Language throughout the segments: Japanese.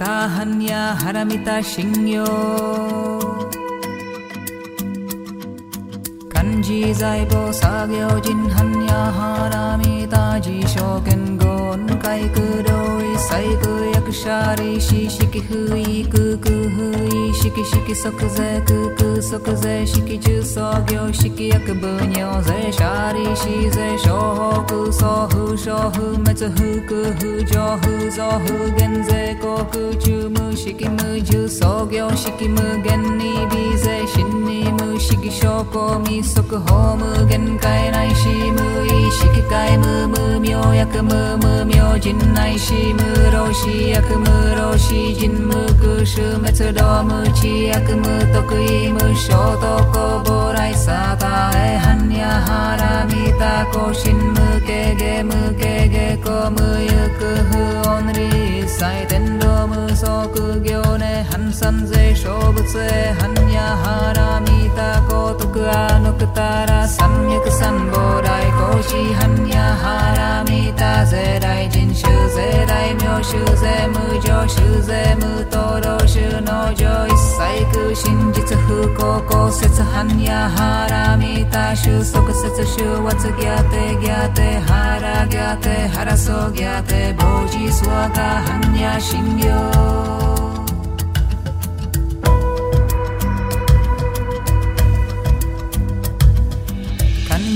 काहन्या हरमिता शिङ्ग्यो कञ्जी जाबो साग्यो चिन्हन्या हारामि जीशोकिन् गोन् कैकुरो कैकरो 漢字財宝作業人般やハラミタ自称言語海空同意細工役者利子式不意空空不意式式即税空空即税式重創業式役部尿税者利子税商法空送不商不滅不空不上不増不減税航空中無式無重創業式無限に微税新に無式証拠未速法無限界内し無意識界無無明薬無無明人内し無老死薬無老死人無空種滅道無知薬無得意無衝突暴来サタエハンヤハラミタコシン無ケゲ無ケゲコ無ユク不音理祭天道無即行ね反三税小仏へハンヤハラミタコ徳アヌクタラ三脈三宝大公子ハンヤハラミタ税大人衆税大名衆税無常衆税無灯籠衆農場一切空真実不公公説ハンヤハラミタ収束説収圧ギャテギャテハラギャテハラソギャテボジスワガ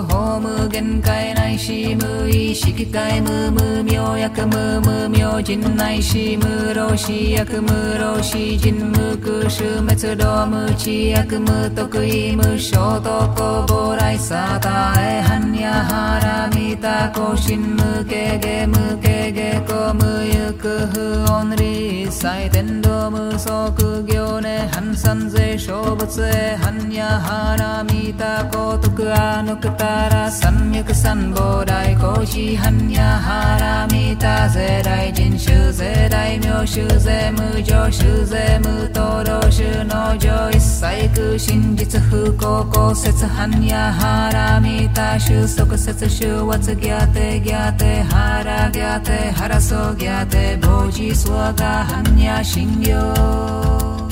速法無限界内し無意識界無無明薬無無明人内し無老死薬無老死人無空種滅道無知薬無得意無衝突暴来サタエハンヤハラミタコシン無形ゲ無ケゲコ無ユク不音理祭天道無即行ね反三税小仏へハンヤハラミタコ徳アヌクタラ三脈三宝大公子般やハラミタ税大人衆税大名衆税無常衆税無灯籠衆農場一切空真実不公公説般やハラミタ収束説収圧ギャテギャテハラギャテ 하라 속야 대보지 수아가 함야 신경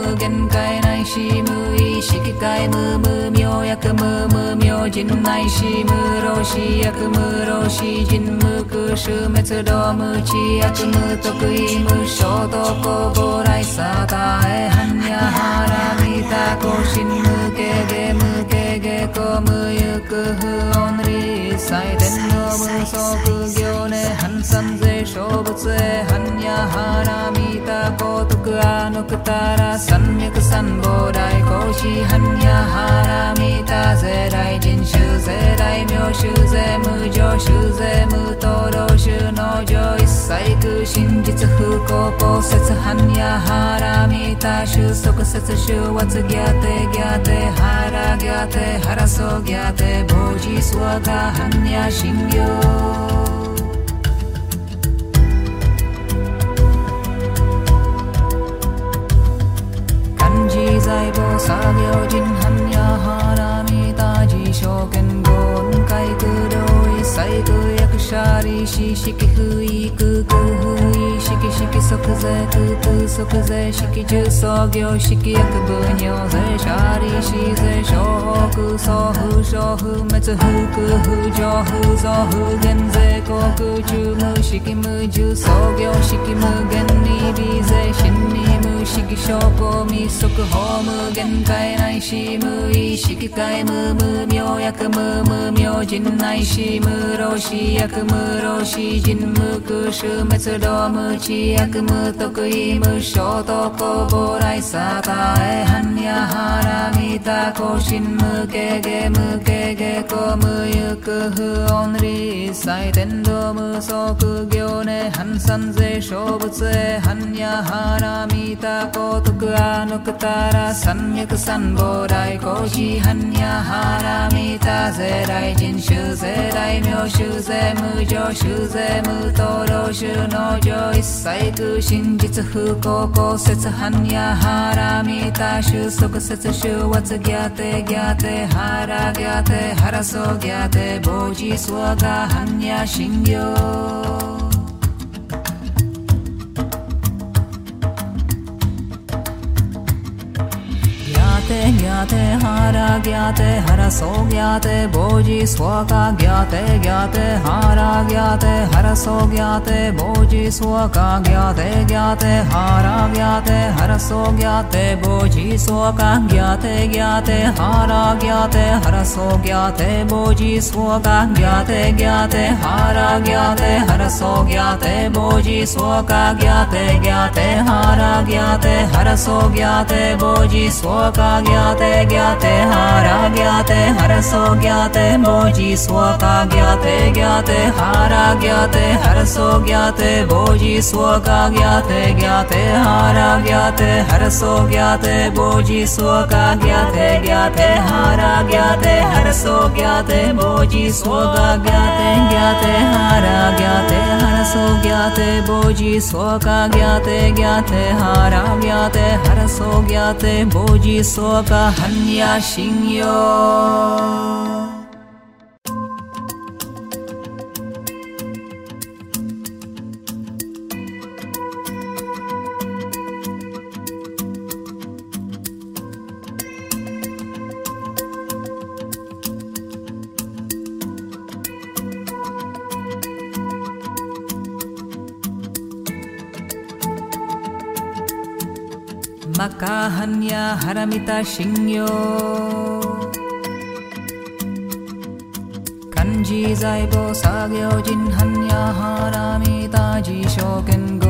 無限界ないし無意識界無無明薬無無明人ないし無老死薬無老死人無空襲滅動無知悪無得意無衝動公募来サタエハンヤハラミタコシン無形ゲ無形ゲコ無ゆく不音理祭天の無足行ね反三税小仏へ般若ハラ Anuktara Samyuk Sambodai Koshi Hanya Haramita Zerai Jinshu Zerai Myoshu Ze Mujoshu Ze Mutoro Shu Nojo Issai Ku Shinjitsu Fuko Posetsu Hanya Haramita Shu Sokusetsu Shu Watsu Gyate Gyate Hara Gyate Haraso Gyate Boji Swaga Hanya Shingyo zai suk zai shiki ju so gyo shiki yak bu nyo zai shari shi zai sho ku so hu sho hu me tsu hu ku hu jo hu zo hu gen जो ko ku chu mu shiki mu ju so gyo shiki mu gen ni bi गनी shin ni 識症密未ホーム限界内し無意識界無無明薬無無明人内し無老子薬無老子人無空襲滅動無知薬無得意無衝動攻来さたえはんやはらみた更新無けげ無けげこ無行く不穏理祭天道無足行ね反散税勝物へはんやはらみたタ高徳アノクタラ三脈三宝大公子般若ハラミタ世代人種世代名種税無常種税無灯籠種農場一切空真実不公公説般若ハラミタ収束説収圧ギャテギャテハラギャテハラソギャテボジスワガ般若心経 ज्ञाते हा ज्ञाते हरसो ज्ञाते भोजि स्वका ज्ञाते ज्ञाते हारा ज्ञाते हरसो ज्ञाते भोजि स्वका ज्ञाते ज्ञाते हारा ज्ञाते हरसो ज्ञाते भोजि स्वका ज्ञाते ज्ञाते हारा ज्ञाते हरसो ज्ञाते भोजि स्वका ज्ञाते ज्ञाते हारा ज्ञाते हरसो ज्ञाते भोजि स्वका ज्ञाते ज्ञाते हारा ज्ञाते हरसो ज्ञाते भोजि स्वका ज्ञाते ज्ञाते ज्ञाते, हारा ज्ञाते हरसो ज्ञाते मोजी स्वका ज्ञाते ज्ञाते, हारा ज्ञाते हरसो ज्ञाते बोजी स्वका ज्ञाते ज्ञाते, हारा ज्ञाते हरसो ज्ञाते बोजी स्वका ज्ञाते ज्ञाते, हारा ज्ञाते हरसो ज्ञाते बोजी स्वका ज्ञाते ज्ञाते, हारा ज्ञाते हरसो ज्ञाते बोजी स्वका ज्ञाते ज्ञाते, हारा ज्ञाते हरसो ज्ञाते बोजी स्वका 看呀星哟。कञ्जीजयबो सा यो चिह्न्याहारामि ताजीशोपिन्तु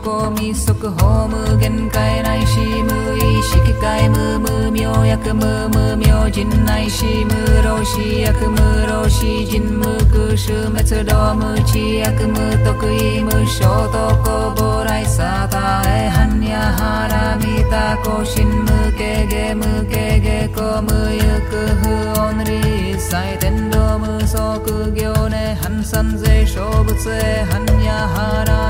式証拠未速報無限界ないし無意識界無無明薬無無明人ないし無老死薬無老死人無空襲滅動無知薬無得意無衝動公募来サタエ般若ハラミタ更新無形ゲ無形ゲコ無ゆく不音理祭天道無足行ね半三税小仏へ般若ハラ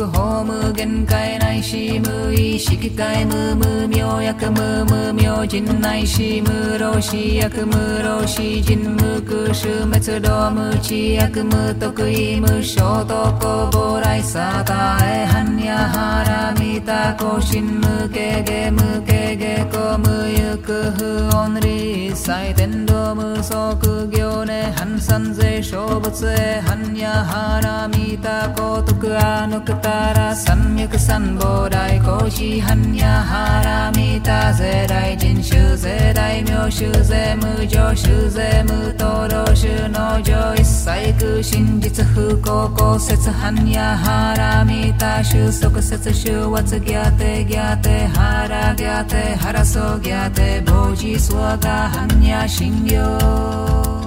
者利子税小法無限に微税真に無式証拠密則法無限界内し無意識界無無明薬無無明人内し無老死薬無老死人無空襲滅道無知薬無得意無衝突公来サタエ般若ハラミタ更新無形ゲ無形げ込むゆく不穏理祭天道無足行ね。半三税小仏へ般若ハラミタ高徳アノクタラ三脈三宝大師般若ハラミタ税大人衆税大名衆税無常衆税無灯籠衆農場一切空真実不幸公説般若ハラミタ収束説収圧ギャテギャテハラギャテハラソギャテボジスワガ般若心経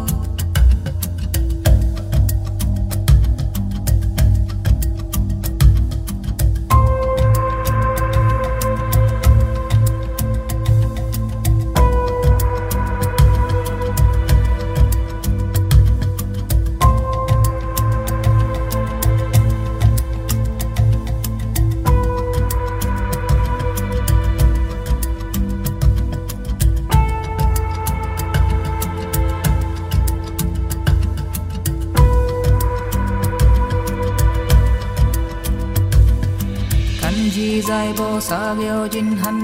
Xa 金汉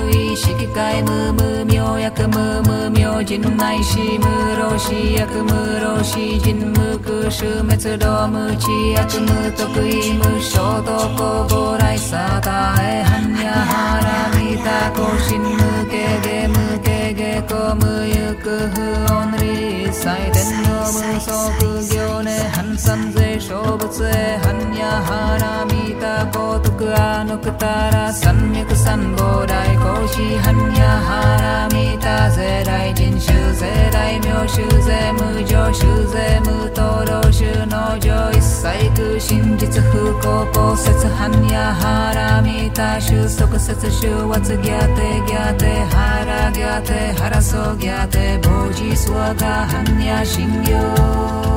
利子税小法空総不小不滅不空不上不増不減税航空中無式無重創業式無限に微税真に無式証拠密則法無限界内し無意識界無無明薬無無明人内し無老死薬無老死人無空襲滅道無知悪無得意無衝動公暴来さたえ般若ハラミタ更新無形で無形 शो ज्ञोन हनसन् सोक स हन्या हारामि ता पोत गानारा सम्यक् सम्बोराय कौशी हन्या हारामि तास राय। 真実不幸公説般若ハラミタ収束説収圧ギャテギャテハラギャテハラソギャテボジスワガ般若心経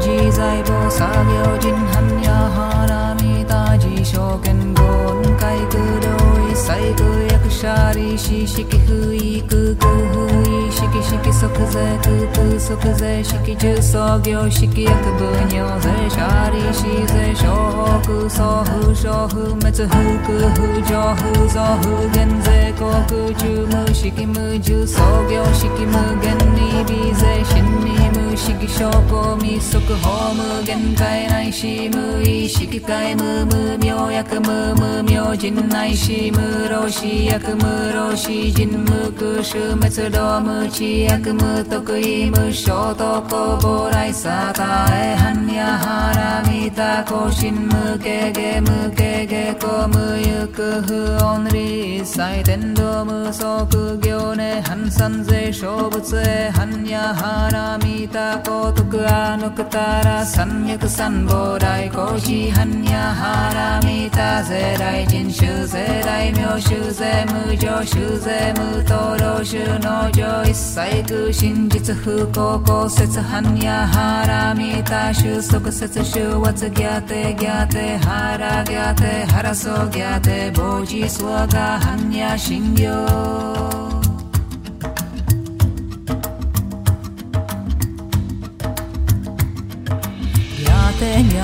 自在菩薩行人般若花見大事証券言海空同意細空役者利子式不意空空 Şiki sakızı kıtı sakızı Şikici sogyo şiki yakıbı nyoze Şari şize şohoku sohu şohu Metsu mu hı cohu zohu Genze koku çümü şiki mücü sogyo şiki mü genni bize Şinni mü şiki şoko mi soku homu Genkai nai şi mu i şiki kai mu mu myo yakı mü mü myo Jin nai şi mü roshi yakı mü roshi Jin mü kuşu metsu do mu, chi 意識界無無明薬無無明人ないし無老死薬無老死人無空襲滅動無知薬無得意無衝突公膨来さたえ般若ハラミタ更新無形ゲ無形ゲコ無ゆく不音理祭天道無即行ね半三税小仏へ般若ハラミタ高徳アヌクタラ三脈三宝大高寺般若ハラミタ税大人衆税大名衆税無常衆税無灯籠衆農場一切空真実不幸公説般若ハラミタ収束説収圧ギャテギャテハラギャテハラソギャテボジスワガ般若心経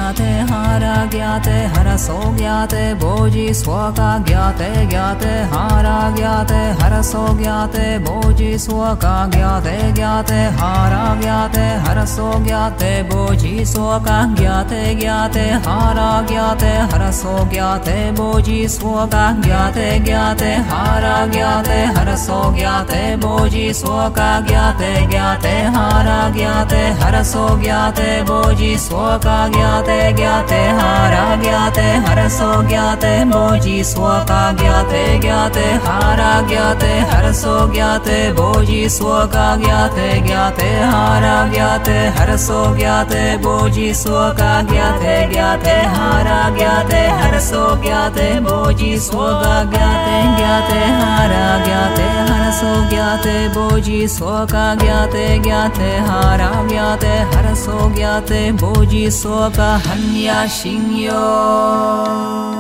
ज्ञाते, हारा ज्ञाते हरसो ज्ञाते भोजि स्वका ज्ञाते ज्ञाते, हारा ज्ञाते हरसो ज्ञाते भोजि स्वका ज्ञाते ज्ञाते, हारा ज्ञाते हरसो ज्ञाते भोजि स्वका ज्ञाते ज्ञाते, हारा ज्ञाते हरसो ज्ञाते भोजि स्वका ज्ञाते ज्ञाते, हारा ज्ञाते हरसो ज्ञाते भोजि स्वका ज्ञाते ज्ञाते, हारा ज्ञाते हरसो ज्ञाते भोजि स्वका ज्ञाते ते ज्ञाते, हारा ज्ञाते हरसो ज्ञाते मोजी स्वका ज्ञाते ज्ञाते, हारा ज्ञाते हरसो ज्ञाते भोजी स्वका ज्ञाते ज्ञाते, हारा ज्ञाते हरसो ज्ञाते भोजी स्वका ज्ञाते ज्ञाते, हारा ज्ञाते हरसो ज्ञाते भोजी स्वका ज्ञाते ज्ञाते, हारा ज्ञाते हरसो ज्ञाते भोजी स्वका ज्ञाते ज्ञाते, हारा ज्ञाते हरसो ज्ञाते भोजी स्वका 寒鸦醒幽。